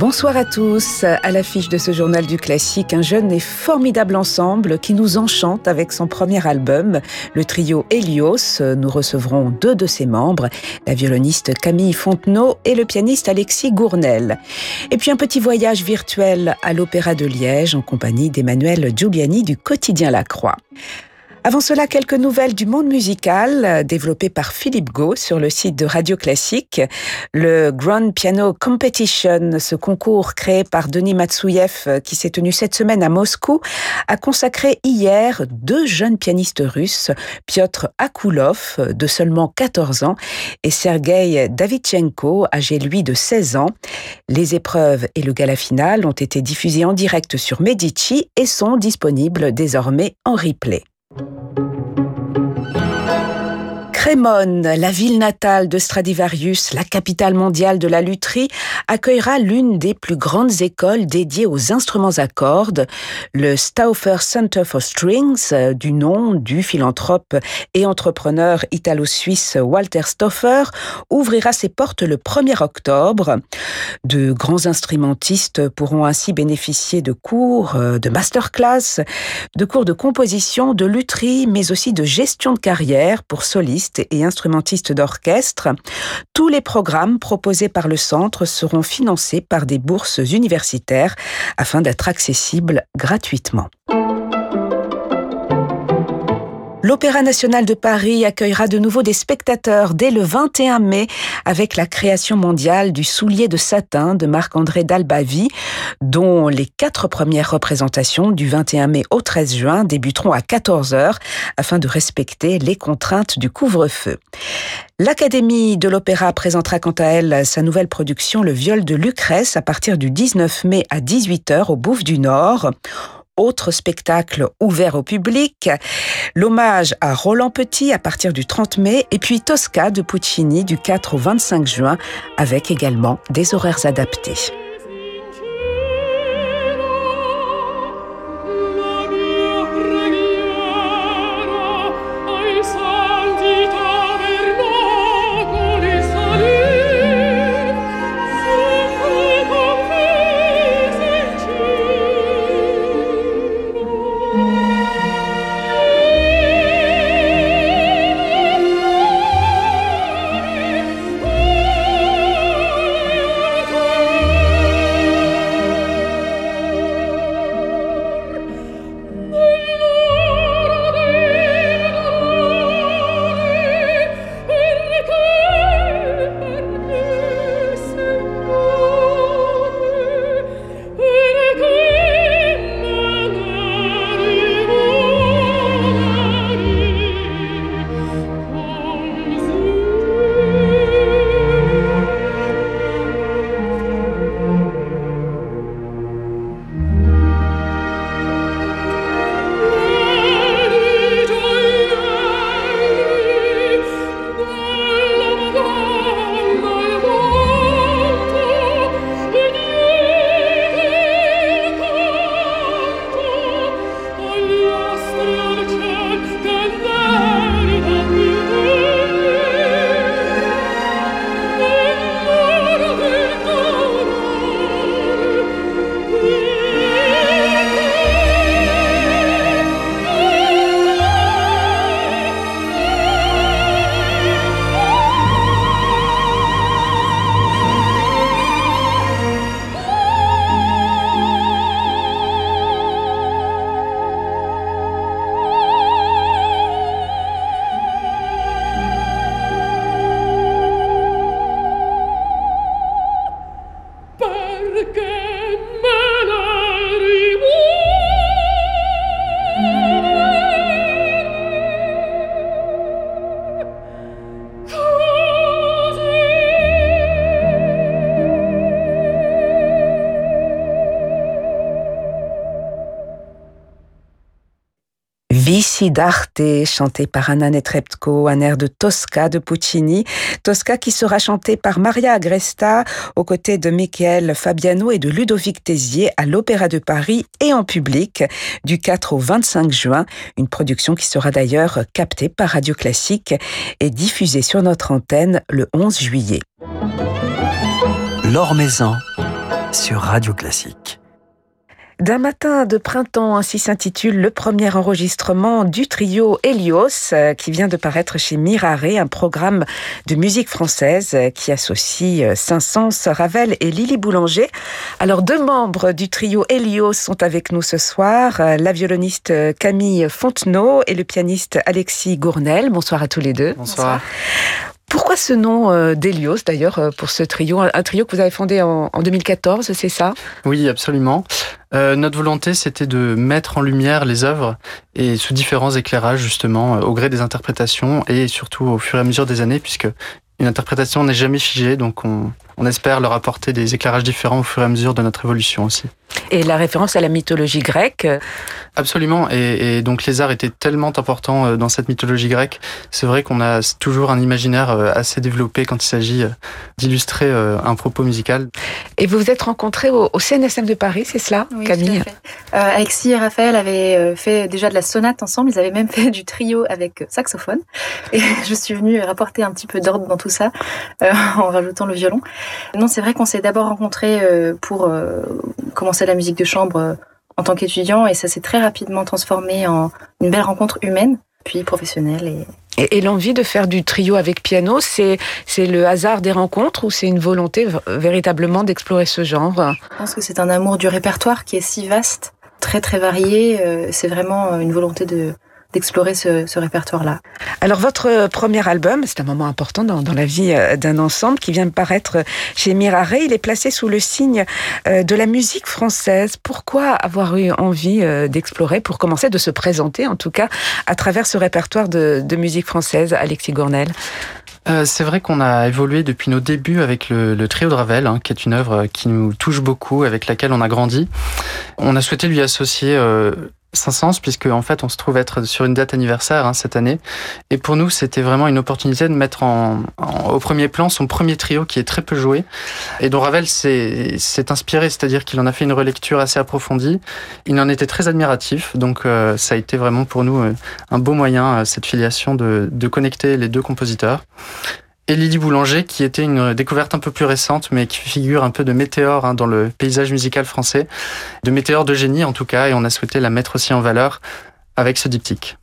Bonsoir à tous. À l'affiche de ce journal du classique, un jeune et formidable ensemble qui nous enchante avec son premier album, le trio Helios. Nous recevrons deux de ses membres, la violoniste Camille Fontenot et le pianiste Alexis Gournel. Et puis un petit voyage virtuel à l'Opéra de Liège en compagnie d'Emmanuel Giuliani du quotidien La Croix. Avant cela, quelques nouvelles du monde musical euh, développées par Philippe Gau sur le site de Radio Classique. Le Grand Piano Competition, ce concours créé par Denis Matsouyev euh, qui s'est tenu cette semaine à Moscou, a consacré hier deux jeunes pianistes russes, Piotr Akoulov, de seulement 14 ans, et Sergei Davitchenko, âgé lui de 16 ans. Les épreuves et le gala final ont été diffusés en direct sur Medici et sont disponibles désormais en replay. you. Crémone, la ville natale de Stradivarius, la capitale mondiale de la lutherie, accueillera l'une des plus grandes écoles dédiées aux instruments à cordes, le Stauffer Center for Strings, du nom du philanthrope et entrepreneur italo-suisse Walter Stauffer, ouvrira ses portes le 1er octobre. De grands instrumentistes pourront ainsi bénéficier de cours, de masterclass, de cours de composition, de lutherie, mais aussi de gestion de carrière pour solistes et instrumentistes d'orchestre. Tous les programmes proposés par le centre seront financés par des bourses universitaires afin d'être accessibles gratuitement. L'Opéra national de Paris accueillera de nouveau des spectateurs dès le 21 mai avec la création mondiale du soulier de satin de Marc-André Dalbavi, dont les quatre premières représentations du 21 mai au 13 juin débuteront à 14h afin de respecter les contraintes du couvre-feu. L'Académie de l'Opéra présentera quant à elle sa nouvelle production Le viol de Lucrèce à partir du 19 mai à 18h au Bouffe du Nord autre spectacle ouvert au public, l'hommage à Roland Petit à partir du 30 mai, et puis Tosca de Puccini du 4 au 25 juin, avec également des horaires adaptés. Vici d'arte, chanté par Anna Netrebko, un air de Tosca de Puccini. Tosca qui sera chanté par Maria Agresta aux côtés de Michael Fabiano et de Ludovic Tézier à l'Opéra de Paris et en public du 4 au 25 juin. Une production qui sera d'ailleurs captée par Radio Classique et diffusée sur notre antenne le 11 juillet. L'Or Maison sur Radio Classique. D'un matin de printemps, ainsi s'intitule le premier enregistrement du trio Helios euh, qui vient de paraître chez Mirare, un programme de musique française euh, qui associe euh, Saint-Saëns, Ravel et Lily Boulanger. Alors deux membres du trio Helios sont avec nous ce soir, la violoniste Camille Fontenot et le pianiste Alexis Gournel. Bonsoir à tous les deux. Bonsoir. Pourquoi ce nom euh, d'Elios d'ailleurs euh, pour ce trio Un trio que vous avez fondé en, 2014, c'est ça? Oui, absolument. Euh, notre volonté, c'était de mettre en lumière les œuvres et sous différents éclairages justement, au gré des interprétations et surtout au fur et à mesure des années, puisque une interprétation n'est jamais figée, donc on, on espère leur apporter des éclairages différents au fur et à mesure de notre évolution aussi. Et la référence à la mythologie grecque Absolument. Et, donc les arts étaient tellement importants euh, dans cette mythologie grecque. C'est vrai qu'on a toujours un imaginaire euh, assez développé quand il s'agit euh, d'illustrer un propos musical. Et vous vous êtes rencontrés au, CNSM de Paris, c'est cela, Camille Alexis et Raphaël avaient fait déjà de la sonate ensemble. Ils avaient même fait du trio avec saxophone. Et je suis venue rapporter un petit peu d'ordre dans tout ça en rajoutant le violon. Non, c'est vrai qu'on s'est d'abord rencontrés pour commencer la musique de chambre euh, en tant qu'étudiant et ça s'est très rapidement transformé en une belle rencontre humaine, puis professionnelle. Et, et, l'envie de faire du trio avec piano, c'est c'est le hasard des rencontres ou c'est une volonté véritablement d'explorer ce genre? Je pense que c'est un amour du répertoire qui est si vaste, très très varié. Euh, c'est vraiment une volonté de d'explorer ce, répertoire-là. Alors votre premier album, c'est un moment important dans, la vie euh, d'un ensemble qui vient de paraître chez Mirare. Il est placé sous le signe euh, de la musique française. Pourquoi avoir eu envie euh, d'explorer, pour commencer, de se présenter en tout cas à travers ce répertoire de, musique française, Alexis Gournel? C'est vrai qu'on a évolué depuis nos débuts avec le, trio de Ravel, hein, qui est une œuvre qui nous touche beaucoup, avec laquelle on a grandi. On a souhaité lui associer sens puisque en fait on se trouve être sur une date anniversaire hein, cette année. Et pour nous c'était vraiment une opportunité de mettre en, au premier plan son premier trio qui est très peu joué. Et dont Ravel s'est inspiré c'est-à-dire qu'il en a fait une relecture assez approfondie. Il en était très admiratif. Donc euh, ça a été vraiment pour nous euh, un beau moyen euh, cette filiation de, de connecter les deux compositeurs et Lydie Boulanger, qui était une découverte un peu plus récente, mais qui figure un peu de météore hein, dans le paysage musical français, de météore de génie en tout cas, et on a souhaité la mettre aussi en valeur avec ce diptyque.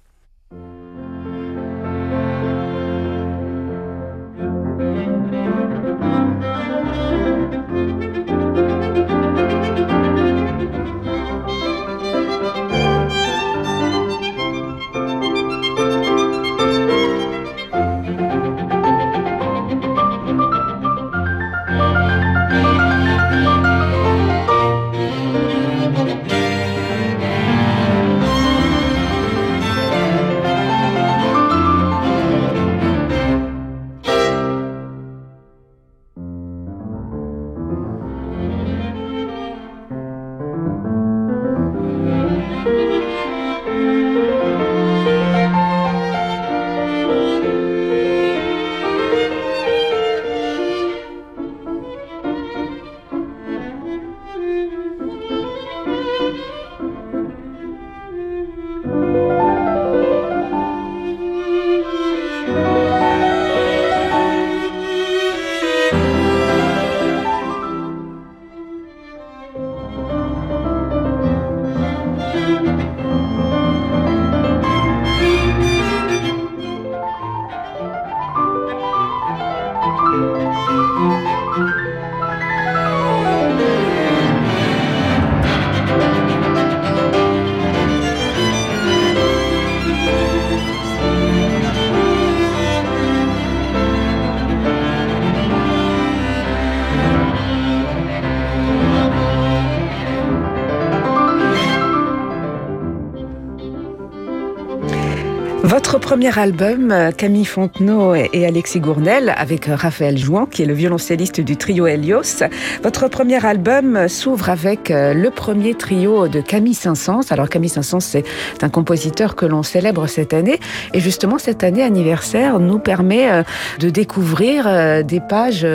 Fat Votre premier album, Camille Fontenot et Alexis Gournel, avec Raphaël Jouan, qui est le violoncelliste du trio Helios. Votre premier album s'ouvre avec euh, le premier trio de Camille Saint-Saëns. Alors Camille Saint-Saëns, c'est un compositeur que l'on célèbre cette année. Et justement, cette année anniversaire nous permet euh, de découvrir euh, des pages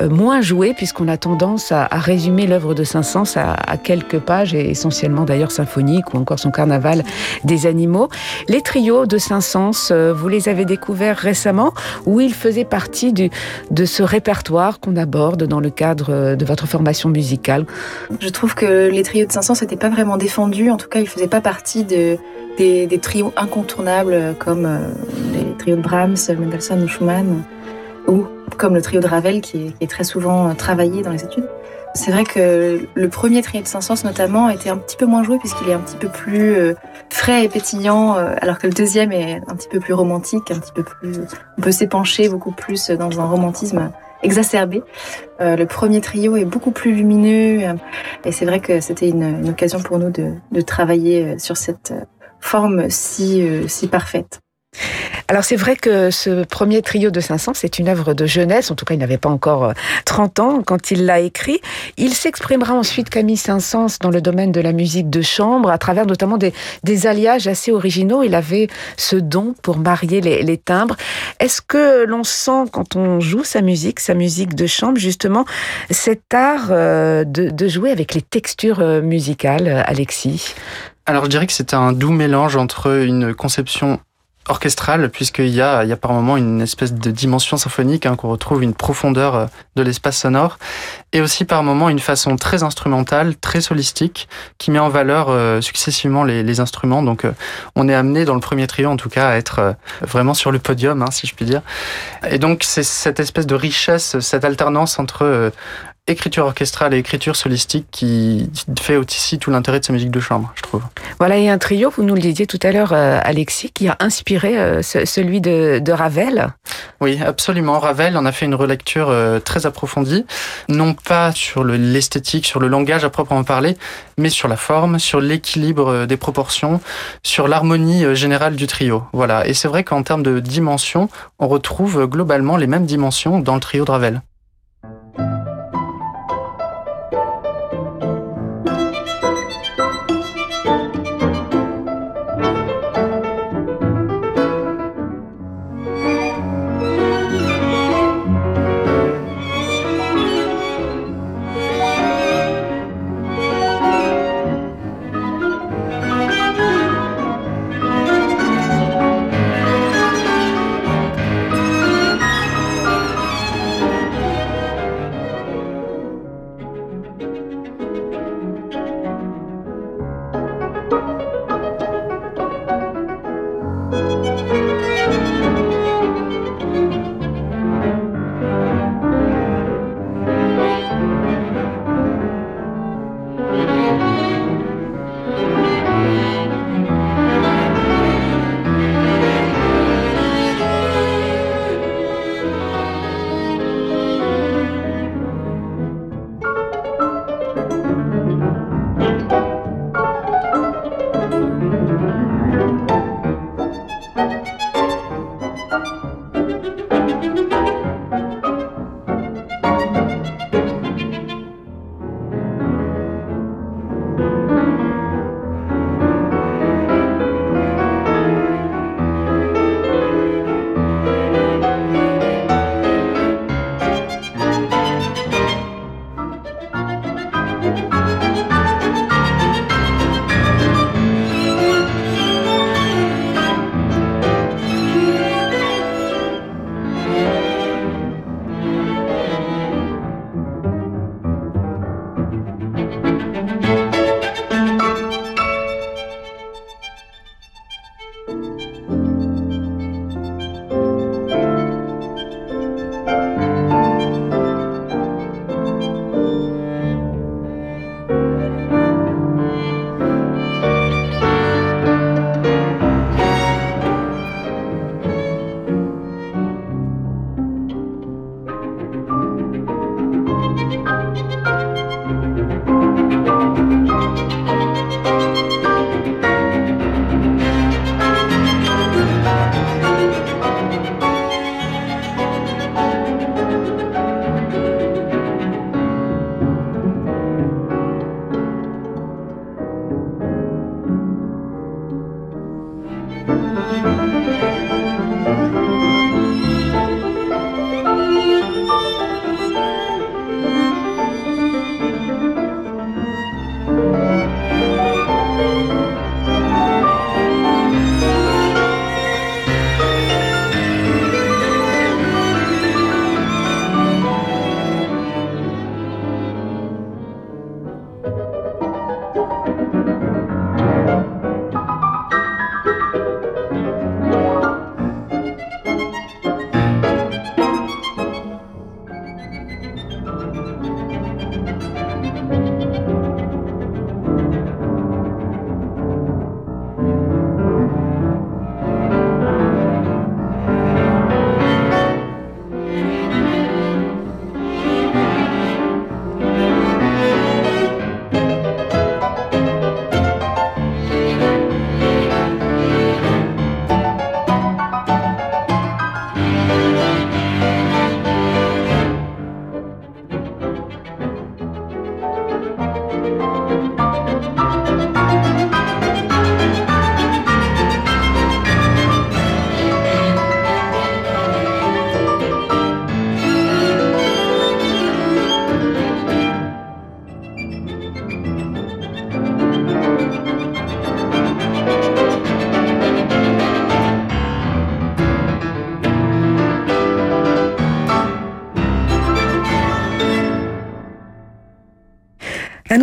moins jouées, puisqu'on a tendance à résumer l'œuvre de Saint-Saëns à quelques pages, et essentiellement d'ailleurs symphoniques, ou encore son carnaval des animaux. Les trios de Saint-Saëns, vous les avez découverts récemment, ou ils faisaient partie de ce répertoire qu'on aborde dans le cadre de votre formation musicale? Je trouve que les trios de Saint-Saëns n'étaient pas vraiment défendus, en tout cas ils ne faisaient pas partie de, des, trios incontournables comme euh, les trios de Brahms, Mendelssohn ou Schumann, ou comme le trio de Ravel qui est, très souvent euh, travaillé dans les études. C'est vrai que le premier trio de Saint-Saëns notamment était un petit peu moins joué puisqu'il est un petit peu plus euh, frais et pétillant, alors que le deuxième est un petit peu plus romantique, un petit peu plus, on peut s'épancher beaucoup plus dans un romantisme exacerbé. Euh, le premier trio est beaucoup plus lumineux euh, et c'est vrai que c'était une, occasion pour nous de, de travailler euh, sur cette forme si, si parfaite. Alors c'est vrai que ce premier trio de 500, c'est une œuvre de jeunesse, en tout cas il n'avait pas encore 30 euh, ans quand il l'a écrit. Il s'exprimera ensuite, Camille Saint-Saëns, dans le domaine de la musique de chambre, à travers notamment des, alliages assez originaux. Il avait ce don pour marier les, les timbres. Est-ce que l'on sent, quand on joue sa musique, sa musique de chambre, justement, cet art euh, de, de jouer avec les textures euh, musicales, Alexis? Alors je dirais que c'est un doux mélange entre une conception orchestrale, puisqu'il y a, il y a par moment une espèce de dimension symphonique, hein, qu'on retrouve une profondeur euh, de l'espace sonore, et aussi par moment une façon très instrumentale, très solistique, qui met en valeur euh, successivement les, les, instruments. Donc euh, on est amené dans le premier trio, en tout cas, à être vraiment sur le podium, hein, si je puis dire. Et donc c'est cette espèce de richesse, cette alternance entre écriture orchestrale et écriture solistique qui fait aussi tout l'intérêt de sa musique de chambre, je trouve. Voilà, et un trio, vous nous le disiez tout à l'heure, euh, Alexis, qui a inspiré euh, celui de, Ravel. Oui, absolument. Ravel en a fait une relecture euh, très approfondie, non pas sur l'esthétique, sur le langage à proprement parler, mais sur la forme, sur l'équilibre des proportions, sur l'harmonie générale du trio. Voilà. Et c'est vrai qu'en termes de dimension, on retrouve globalement les mêmes dimensions dans le trio de Ravel.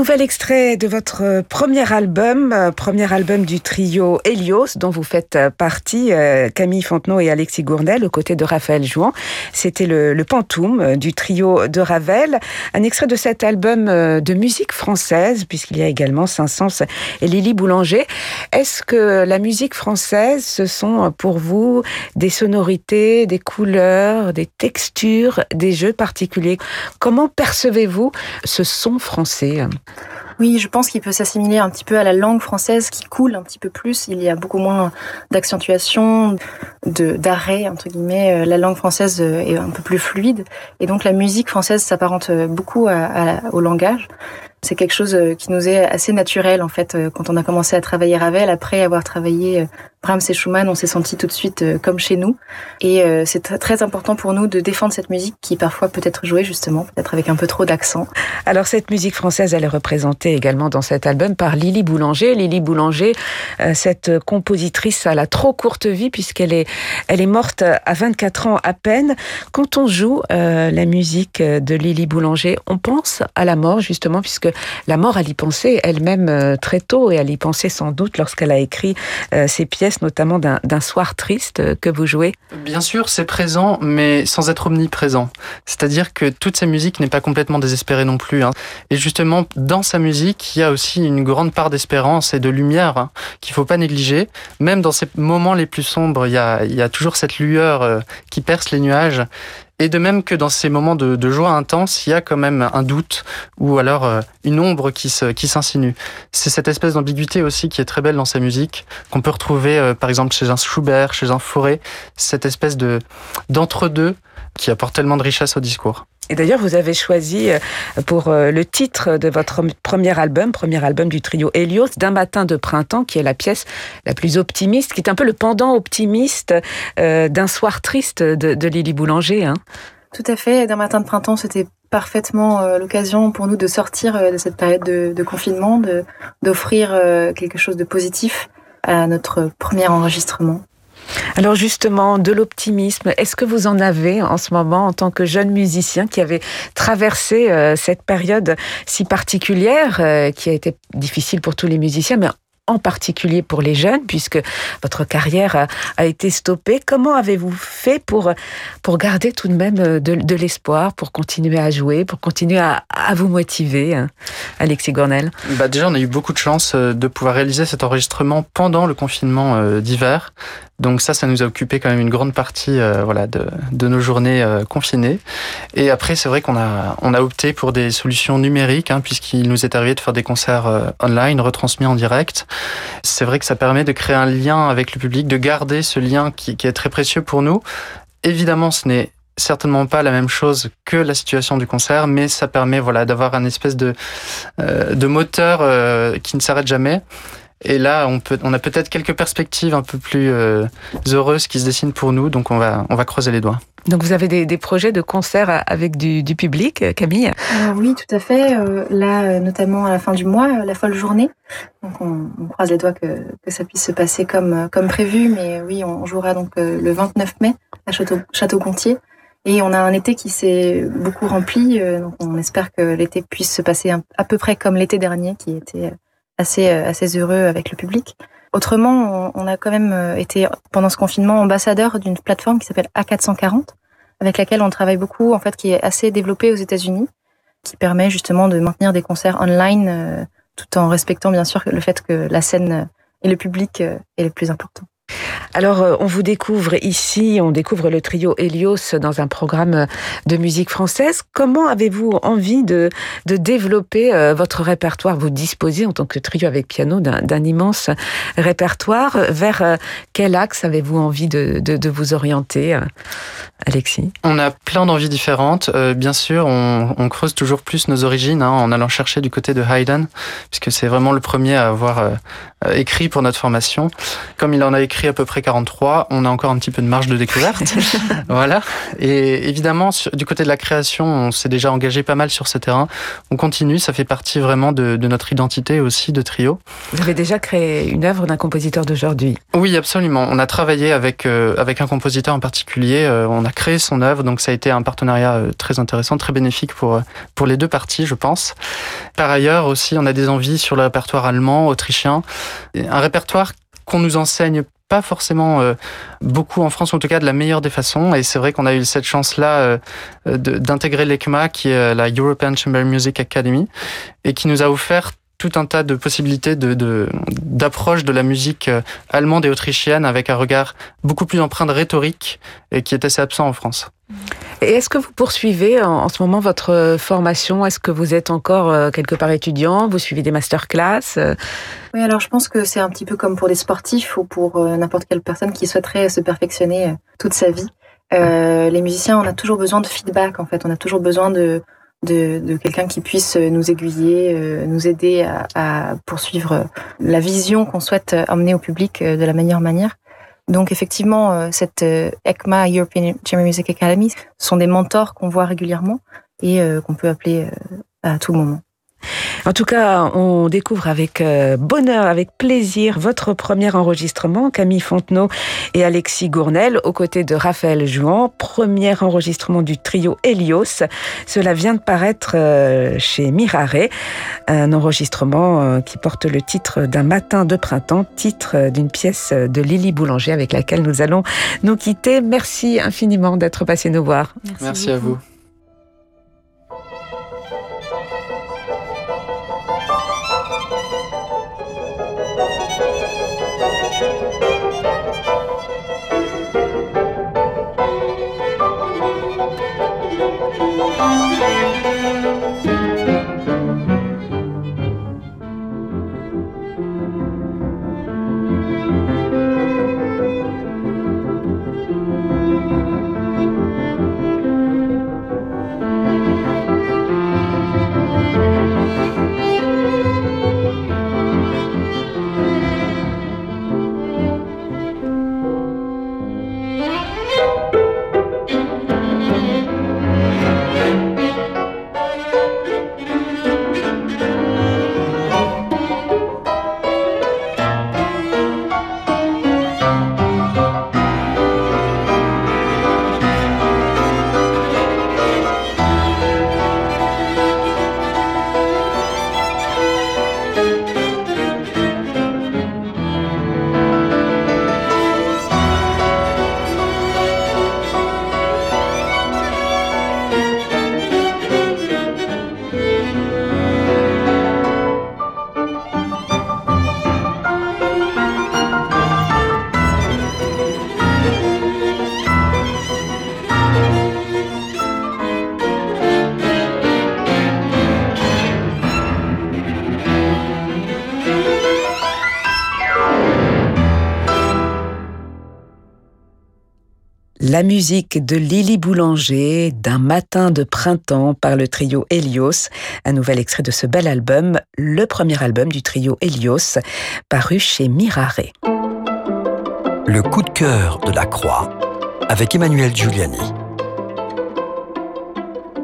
Nouvel extrait de votre premier album, euh, premier album du trio Helios, dont vous faites euh, partie, euh, Camille Fontenot et Alexis Gournel, aux côtés de Raphaël Jouan. C'était le, le Pantoum du trio de Ravel. Un extrait de cet album de musique française, puisqu'il y a également Saint-Saëns et Lily Boulanger. Est-ce que la musique française, ce sont pour vous des sonorités, des couleurs, des textures, des jeux particuliers? Comment percevez-vous ce son français? Oui, je pense qu'il peut s'assimiler un petit peu à la langue française qui coule un petit peu plus. Il y a beaucoup moins d'accentuation, d'arrêt entre guillemets. La langue française est un peu plus fluide et donc la musique française s'apparente beaucoup au langage c'est quelque chose euh, qui nous est assez naturel en fait euh, quand on a commencé à travailler Ravel après avoir travaillé euh, Brahms et Schumann on s'est senti tout de suite comme chez nous et c'est très important pour nous de défendre cette musique qui parfois peut être jouée justement peut-être avec un peu trop d'accent. Alors cette musique française elle est représentée également dans cet album par Lily Boulanger. Lily Boulanger cette compositrice à la trop courte vie puisqu'elle est elle est morte à 24 ans à peine. Quand on joue la musique de Lily Boulanger, on pense à la mort justement puisque la mort, elle y pensait elle-même euh, très tôt et elle y pensait sans doute lorsqu'elle a écrit euh, ces pièces, notamment d'un soir triste euh, que vous jouez. Bien sûr, c'est présent, mais sans être omniprésent. C'est-à-dire que toute sa musique n'est pas complètement désespérée non plus. Hein. Et justement, dans sa musique, il y a aussi une grande part d'espérance et de lumière hein, qu'il faut pas négliger. Même dans ces moments les plus sombres, il y a toujours cette lueur qui perce les nuages. Et de même que dans ces moments de, joie intense, il y a quand même un doute ou alors euh, une ombre qui s'insinue. C'est cette espèce d'ambiguïté aussi qui est très belle dans sa musique, qu'on peut retrouver euh, par exemple chez un Schubert, chez un Fauré, cette espèce de d'entre-deux qui apporte tellement de richesse au discours. Et d'ailleurs, vous avez choisi euh, pour euh, le titre de votre premier album, premier album du trio Helios, D'un matin de printemps, qui est la pièce la plus optimiste, qui est un peu le pendant optimiste euh, d'un soir triste de, Lily Boulanger. Hein. Tout à fait. D'un matin de printemps, c'était parfaitement l'occasion pour nous de sortir de cette période de, de confinement, d'offrir quelque chose de positif à notre premier enregistrement. Alors justement, de l'optimisme, est-ce que vous en avez en ce moment en tant que jeune musicien qui avait traversé euh, cette période si particulière, euh, qui a été difficile pour tous les musiciens, mais en particulier pour les jeunes, puisque votre carrière a, été stoppée? Comment avez-vous fait pour, pour garder tout de même euh, de, l'espoir, pour continuer à jouer, pour continuer à, vous motiver, hein, Alexis Gornel? Bah Déjà, on a eu beaucoup de chance de pouvoir réaliser cet enregistrement pendant le confinement d'hiver. Donc ça, ça nous a occupé quand même une grande partie euh, voilà, de, de, nos journées euh, confinées. Et après, c'est vrai qu'on a, on a opté pour des solutions numériques, hein, puisqu'il nous est arrivé de faire des concerts euh, online, retransmis en direct. C'est vrai que ça permet de créer un lien avec le public, de garder ce lien qui, qui est très précieux pour nous. Évidemment, ce n'est certainement pas la même chose que la situation du concert, mais ça permet voilà d'avoir un espèce de de moteur qui ne s'arrête jamais et là, on, peut, on a peut-être quelques perspectives un peu plus euh, heureuses qui se dessinent pour nous, donc on va, on va creuser les doigts. Donc vous avez des, des projets de concerts avec du, du public, Camille? Euh, Oui, tout à fait. Euh, là, notamment à la fin du mois, la folle journée. Donc on, on croise les doigts que, que, ça puisse se passer comme, comme prévu, mais oui, on jouera donc le 29 mai à Château, Château Gontier. Et on a un été qui s'est beaucoup rempli, donc on espère que l'été puisse se passer à peu près comme l'été dernier, qui était assez, euh, assez heureux avec le public. Autrement, on, a quand même euh, été pendant ce confinement ambassadeur d'une plateforme qui s'appelle A440, avec laquelle on travaille beaucoup, en fait, qui est assez développée aux États-Unis, qui permet justement de maintenir des concerts online, euh, tout en respectant bien sûr le fait que la scène et le public est le plus important. Alors, euh, on vous découvre ici, on découvre le trio Helios dans un programme de musique française. Comment avez-vous envie de, développer euh, votre répertoire? Vous disposez en tant que trio avec piano d'un immense répertoire. Vers euh, quel axe avez-vous envie de, vous orienter, Alexis? On a plein d'envies différentes. bien sûr, on, on, creuse toujours plus nos origines hein, en allant chercher du côté de Haydn, puisque c'est vraiment le premier à avoir écrit pour notre formation. Comme il en a écrit écrit à peu près 43. On a encore un petit peu de marge de découverte. voilà. Et évidemment, du côté de la création, on s'est déjà engagé pas mal sur ce terrain. On continue. Ça fait partie vraiment de, de notre identité aussi de trio. Vous avez déjà créé une œuvre d'un compositeur d'aujourd'hui? Oui, absolument. On a travaillé avec euh, avec un compositeur en particulier. Euh, on a créé son œuvre, donc ça a été un partenariat euh, très intéressant, très bénéfique pour pour les deux parties, je pense. Par ailleurs, aussi, on a des envies sur le répertoire allemand, autrichien, un répertoire qu'on nous enseigne pas forcément beaucoup en France, en tout cas de la meilleure des façons. Et c'est vrai qu'on a eu cette chance-là d'intégrer l'ECMA, qui est la European Chamber Music Academy, et qui nous a offert tout un tas de possibilités d'approche de, la musique euh, allemande et autrichienne avec un regard beaucoup plus empreint de rhétorique et qui est assez absent en France. Et est-ce que vous poursuivez en, ce moment votre formation? Est-ce que vous êtes encore euh, quelque part étudiant? Vous suivez des masterclass Oui, alors je pense que c'est un petit peu comme pour des sportifs ou pour euh, n'importe quelle personne qui souhaiterait se perfectionner toute sa vie. les musiciens, on a toujours besoin de feedback en fait. On a toujours besoin de de, quelqu'un qui puisse nous aiguiller, euh, nous aider à, poursuivre la vision qu'on souhaite emmener au public euh, de la meilleure manière. Donc effectivement, euh, cette ECMA, European Chamber Music Academy, sont des mentors qu'on voit régulièrement et qu'on peut appeler à tout moment. En tout cas, on découvre avec euh, bonheur, avec plaisir votre premier enregistrement, Camille Fontenot et Alexis Gournel, aux côtés de Raphaël Jouan. Premier enregistrement du trio Helios. Cela vient de paraître euh, chez Mirare, un enregistrement euh, qui porte le titre d'un matin de printemps, titre d'une pièce de Lily Boulanger avec laquelle nous allons nous quitter. Merci infiniment d'être passé nous voir. Merci à vous. La musique de Lily Boulanger, d'un matin de printemps par le trio Helios, un nouvel extrait de ce bel album, le premier album du trio Helios, paru chez Mirare. Le coup de cœur de la croix, avec Emmanuel Giuliani.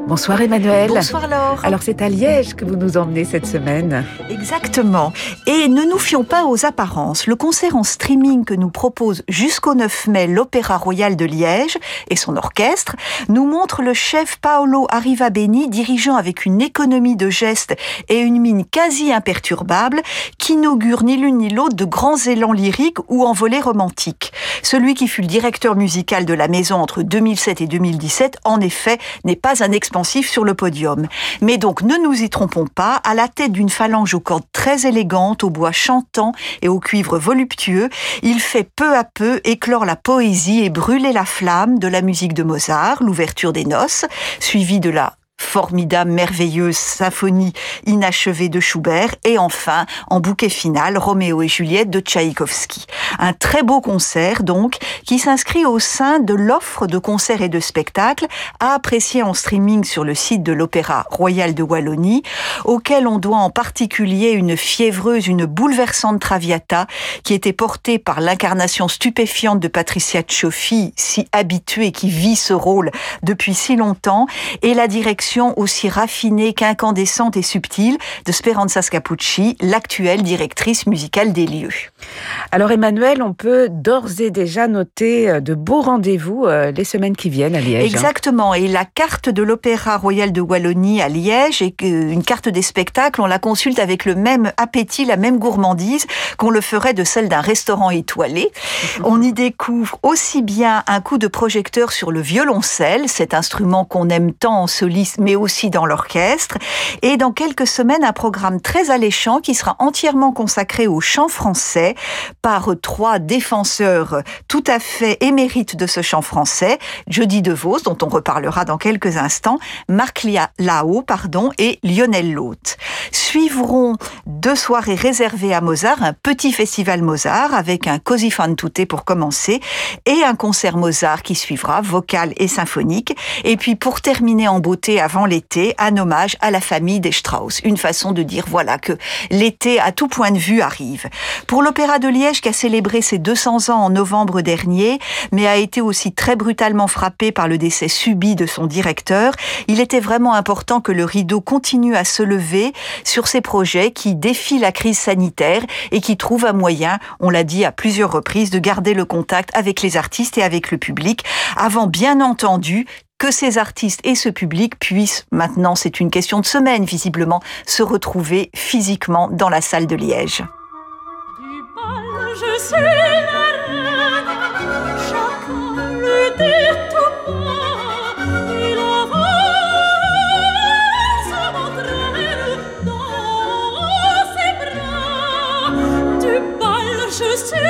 Bonsoir Emmanuel. Bonsoir Laure. Alors c'est à Liège que vous nous emmenez cette semaine. Exactement. Et ne nous fions pas aux apparences. Le concert en streaming que nous propose jusqu'au 9 mai l'Opéra Royal de Liège et son orchestre nous montre le chef Paolo Arrivabeni dirigeant avec une économie de gestes et une mine quasi imperturbable qui n'augure ni l'une ni l'autre de grands élans lyriques ou envolées romantiques. Celui qui fut le directeur musical de la maison entre 2007 et 2017, en effet, n'est pas un sur le podium. Mais donc, ne nous y trompons pas, à la tête d'une phalange aux cordes très élégantes, au bois chantant et au cuivre voluptueux, il fait peu à peu éclore la poésie et brûler la flamme de la musique de Mozart, l'ouverture des noces, suivie de la formidable, merveilleuse symphonie inachevée de Schubert, et enfin, en bouquet final, Roméo et Juliette de Tchaïkovski. Un très beau concert, donc, qui s'inscrit au sein de l'offre de concerts et de spectacles à apprécier en streaming sur le site de l'Opéra Royal de Wallonie, auquel on doit en particulier une fiévreuse, une bouleversante Traviata, qui était portée par l'incarnation stupéfiante de Patricia Cioffi, si habituée, qui vit ce rôle depuis si longtemps, et la direction aussi raffinée qu'incandescente et subtile de Speranza Scapucci, l'actuelle directrice musicale des lieux. Alors Emmanuel, on peut d'ores et déjà noter euh, de beaux rendez-vous euh, les semaines qui viennent à Liège. Hein. Exactement, et la carte de l'Opéra Royal de Wallonie à Liège, et une carte des spectacles, on la consulte avec le même appétit, la même gourmandise qu'on le ferait de celle d'un restaurant étoilé. On y découvre aussi bien un coup de projecteur sur le violoncelle, cet instrument qu'on aime tant en soliste, mais aussi dans l'orchestre, et dans quelques semaines, un programme très alléchant qui sera entièrement consacré au chant français par trois défenseurs tout à fait émérites de ce chant français, Jody DeVos, dont on reparlera dans quelques instants, Marc Lao, pardon, et Lionel Loth. Suivront deux soirées réservées à Mozart, un petit festival Mozart avec un così fan tutte pour commencer et un concert Mozart qui suivra, vocal et symphonique. Et puis pour terminer en beauté avant l'été, un hommage à la famille des Strauss. Une façon de dire voilà que l'été à tout point de vue arrive. Pour l'Opéra de Liège qui a célébré ses 200 ans en novembre dernier, mais a été aussi très brutalement frappé par le décès subi de son directeur, il était vraiment important que le rideau continue à se lever sur ces projets qui défient la crise sanitaire et qui trouvent un moyen, on l'a dit à plusieurs reprises, de garder le contact avec les artistes et avec le public, avant bien entendu que ces artistes et ce public puissent, maintenant c'est une question de semaine visiblement, se retrouver physiquement dans la salle de Liège. La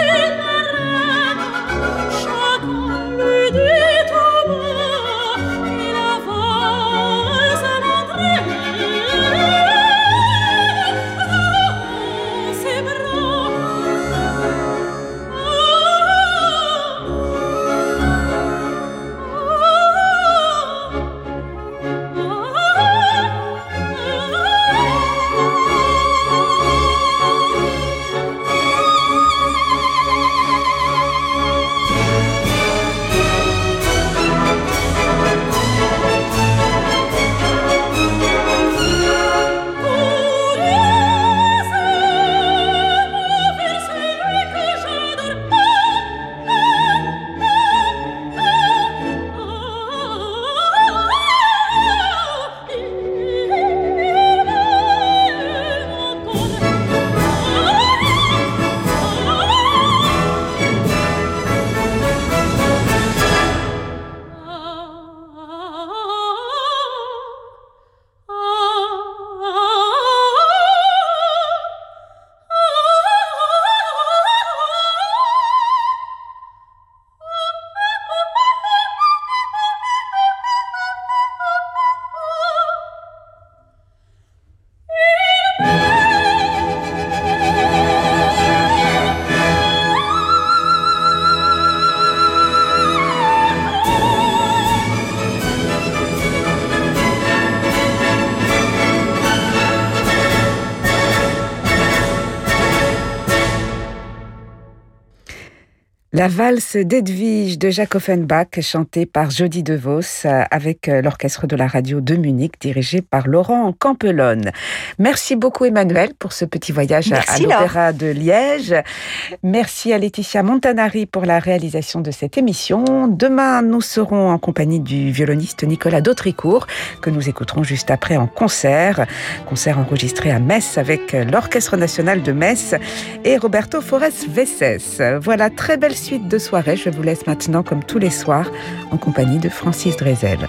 valse d'Edwige de Jacques Offenbach, chantée par Jody DeVos euh, avec euh, l'orchestre de la radio de Munich, dirigé par Laurent Campelonne. Merci beaucoup Emmanuel pour ce petit voyage à l'Opéra de Liège. Merci à Laetitia Montanari pour la réalisation de cette émission. Demain, nous serons en compagnie du violoniste Nicolas Dautricourt, que nous écouterons juste après en concert. Concert enregistré à Metz avec l'Orchestre national de Metz et Roberto Forest Vesses. Voilà, très belle de soirée. Je vous laisse maintenant, comme tous les soirs, en compagnie de Francis Drezel.